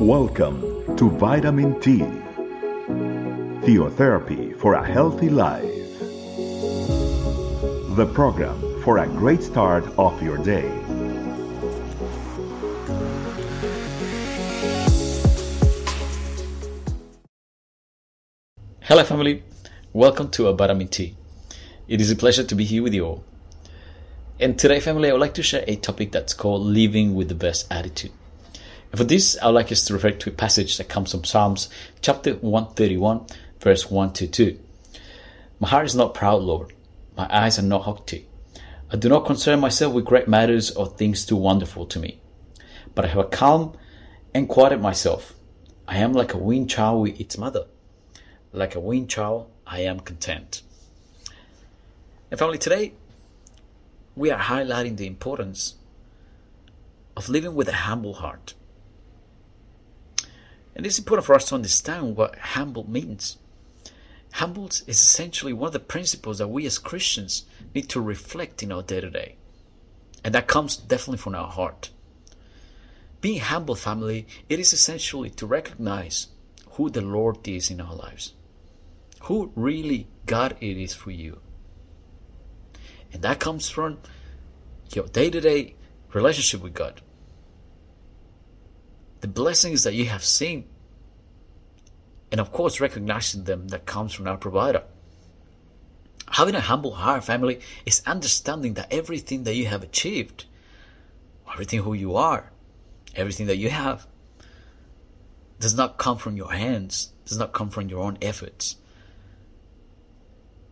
Welcome to Vitamin T, Theotherapy for a Healthy Life. The program for a great start of your day. Hello, family. Welcome to Vitamin T. It is a pleasure to be here with you all. And today, family, I would like to share a topic that's called living with the best attitude. And for this, I would like us to refer to a passage that comes from Psalms chapter 131, verse 1 to 2. My heart is not proud, Lord. My eyes are not haughty. I do not concern myself with great matters or things too wonderful to me. But I have a calm and quieted myself. I am like a weaned child with its mother. Like a weaned child, I am content. And family, today we are highlighting the importance of living with a humble heart. And it's important for us to understand what humble means. Humble is essentially one of the principles that we as Christians need to reflect in our day to day. And that comes definitely from our heart. Being humble, family, it is essentially to recognize who the Lord is in our lives. Who really God it is for you. And that comes from your day to day relationship with God. The blessings that you have seen. And of course, recognizing them that comes from our provider. Having a humble heart, family, is understanding that everything that you have achieved, everything who you are, everything that you have, does not come from your hands, does not come from your own efforts,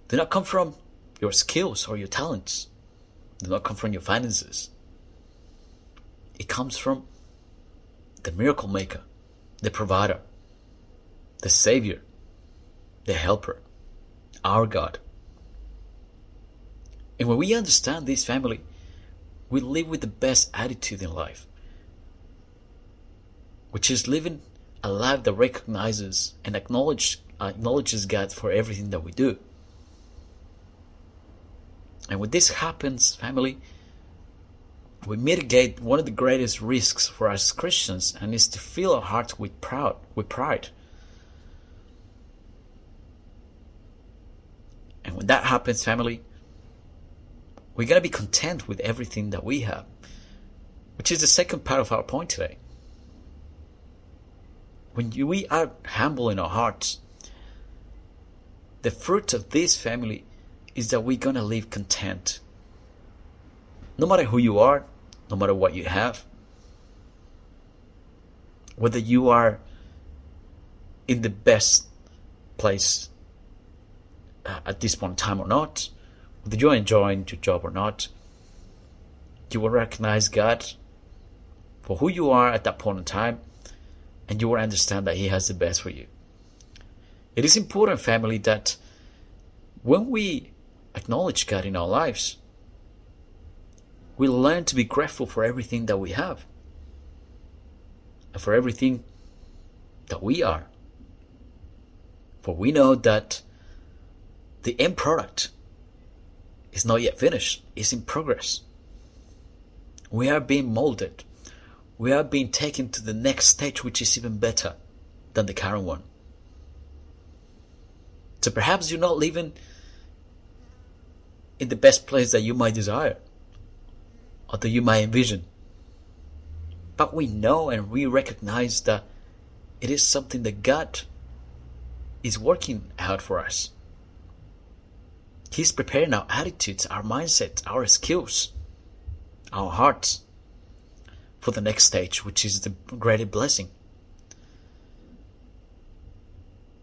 do not come from your skills or your talents, do not come from your finances. It comes from the miracle maker, the provider, the savior, the helper, our God. And when we understand this family, we live with the best attitude in life, which is living a life that recognizes and acknowledge, acknowledges God for everything that we do. And when this happens, family, we mitigate one of the greatest risks for us Christians, and is to fill our hearts with proud, with pride. And when that happens, family, we're gonna be content with everything that we have, which is the second part of our point today. When we are humble in our hearts, the fruit of this family is that we're gonna live content. No matter who you are, no matter what you have, whether you are in the best place uh, at this point in time or not, whether you're enjoying your job or not, you will recognize God for who you are at that point in time, and you will understand that He has the best for you. It is important, family, that when we acknowledge God in our lives, we learn to be grateful for everything that we have and for everything that we are. For we know that the end product is not yet finished, it's in progress. We are being molded. We are being taken to the next stage, which is even better than the current one. So perhaps you're not living in the best place that you might desire or that you might envision. But we know and we recognize that it is something that God is working out for us. He's preparing our attitudes, our mindsets, our skills, our hearts for the next stage, which is the greater blessing.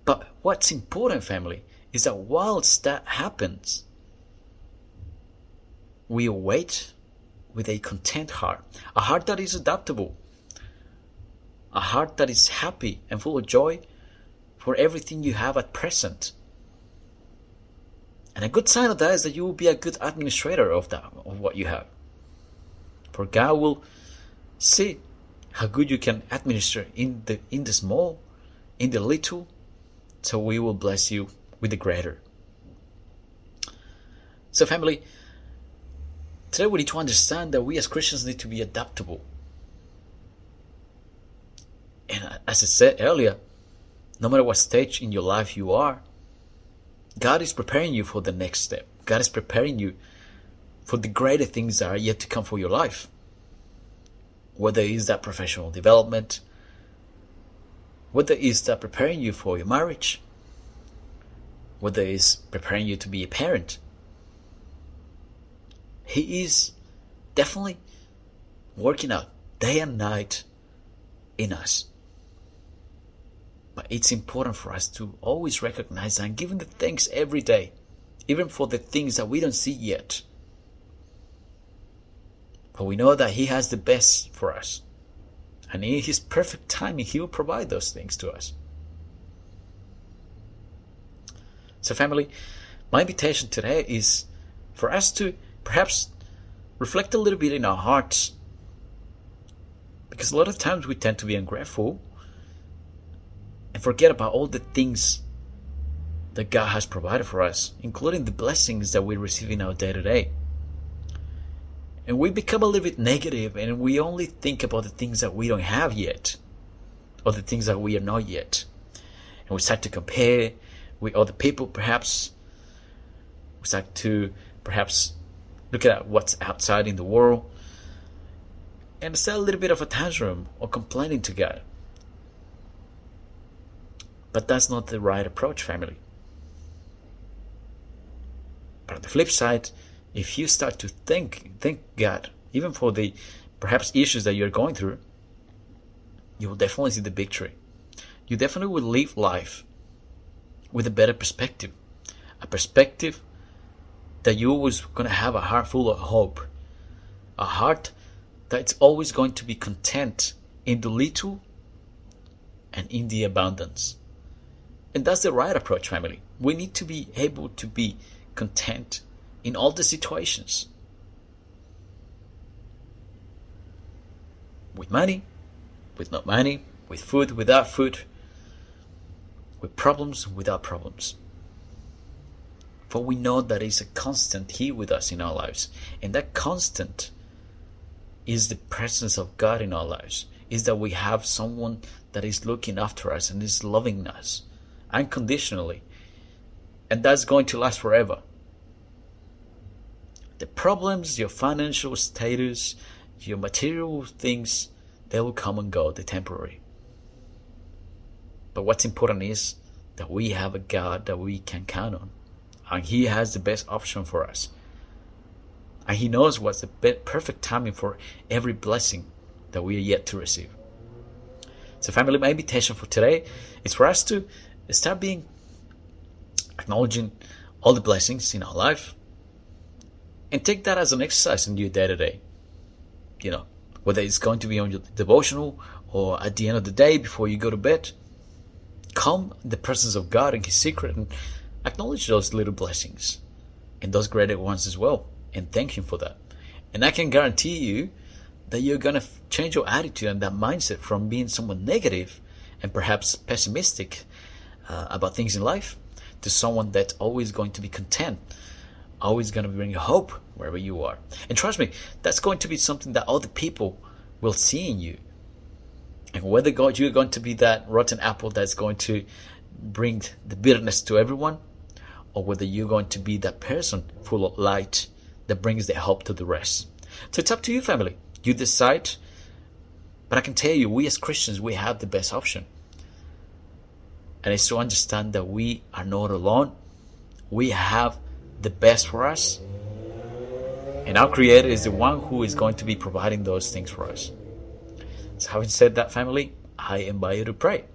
But what's important, family, is that whilst that happens, we await with a content heart, a heart that is adaptable, a heart that is happy and full of joy for everything you have at present. And a good sign of that is that you will be a good administrator of that of what you have. For God will see how good you can administer in the in the small, in the little, so we will bless you with the greater. So family, Today we need to understand that we as Christians need to be adaptable. And as I said earlier, no matter what stage in your life you are, God is preparing you for the next step. God is preparing you for the greater things that are yet to come for your life. Whether it is that professional development, whether it is that preparing you for your marriage, whether it is preparing you to be a parent. He is definitely working out day and night in us. But it's important for us to always recognize and give Him the thanks every day, even for the things that we don't see yet. But we know that He has the best for us. And in His perfect timing, He will provide those things to us. So, family, my invitation today is for us to perhaps reflect a little bit in our hearts. Because a lot of times we tend to be ungrateful and forget about all the things that God has provided for us, including the blessings that we receive in our day to day. And we become a little bit negative and we only think about the things that we don't have yet, or the things that we are not yet. And we start to compare with other people, perhaps. We start to perhaps look at what's outside in the world and start a little bit of a tantrum or complaining to God. But that's not the right approach, family. But on the flip side, if you start to think, thank God, even for the perhaps issues that you're going through, you will definitely see the victory. You definitely will live life with a better perspective. A perspective that you're always going to have a heart full of hope. A heart that's always going to be content in the little and in the abundance. And that's the right approach, family. We need to be able to be content in all the situations. With money, with not money, with food, without food, with problems, without problems. For we know that is a constant here with us in our lives. And that constant is the presence of God in our lives. Is that we have someone that is looking after us and is loving us unconditionally. And that's going to last forever. The problems, your financial status, your material things, they will come and go, they're temporary. But what's important is that we have a God that we can count on. And He has the best option for us. And He knows what's the perfect timing for every blessing that we are yet to receive. So, family, my invitation for today is for us to start being acknowledging all the blessings in our life and take that as an exercise in your day to day. You know, whether it's going to be on your devotional or at the end of the day before you go to bed, come in the presence of God in His secret and acknowledge those little blessings and those greater ones as well and thank Him for that. And I can guarantee you that you're going to change your attitude and that mindset from being someone negative and perhaps pessimistic uh, about things in life to someone that's always going to be content, always going to bring hope wherever you are. And trust me, that's going to be something that other people will see in you. And whether God you're going to be that rotten apple that's going to bring the bitterness to everyone, or whether you're going to be that person full of light that brings the hope to the rest. So it's up to you, family. You decide. But I can tell you, we as Christians, we have the best option. And it's to understand that we are not alone. We have the best for us. And our Creator is the one who is going to be providing those things for us. So, having said that, family, I invite you to pray.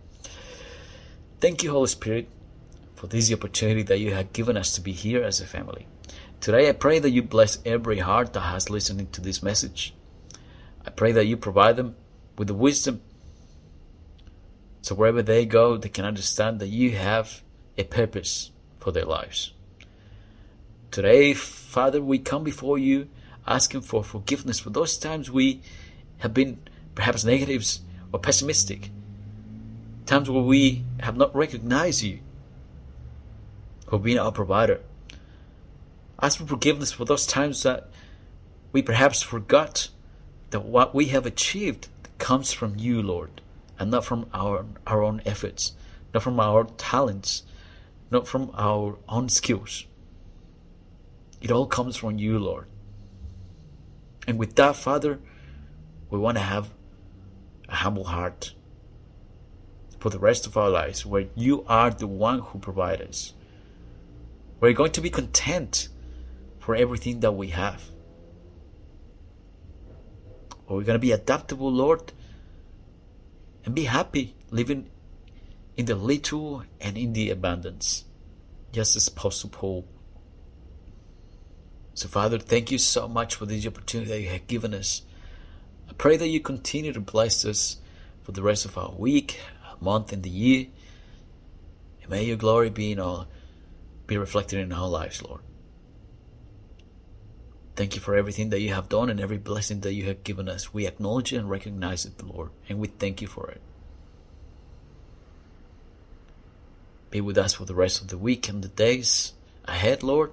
Thank you, Holy Spirit, for this opportunity that you have given us to be here as a family. Today, I pray that you bless every heart that has listened to this message. I pray that you provide them with the wisdom so wherever they go, they can understand that you have a purpose for their lives. Today, Father, we come before you asking for forgiveness for those times we have been perhaps negatives or pessimistic. Times where we have not recognized you for being our provider. Ask for forgiveness for those times that we perhaps forgot that what we have achieved comes from you, Lord and not from our, our own efforts, not from our talents, not from our own skills. It all comes from you, Lord. And with that, Father, we want to have a humble heart for the rest of our lives, where you are the one who provides us. We're going to be content for everything that we have. We're going to be adaptable, Lord, and be happy living in the little and in the abundance, just as possible. So, Father, thank you so much for this opportunity that you have given us. I pray that you continue to bless us for the rest of our week, our month, and the year. And may your glory be in all, be reflected in our lives, Lord. Thank you for everything that you have done and every blessing that you have given us. We acknowledge and recognize it, Lord, and we thank you for it. Be with us for the rest of the week and the days ahead, Lord.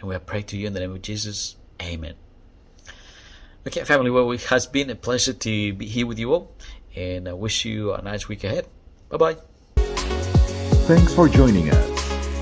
And we pray to you in the name of Jesus. Amen. Okay, family, well, it has been a pleasure to be here with you all, and I wish you a nice week ahead. Bye bye. Thanks for joining us.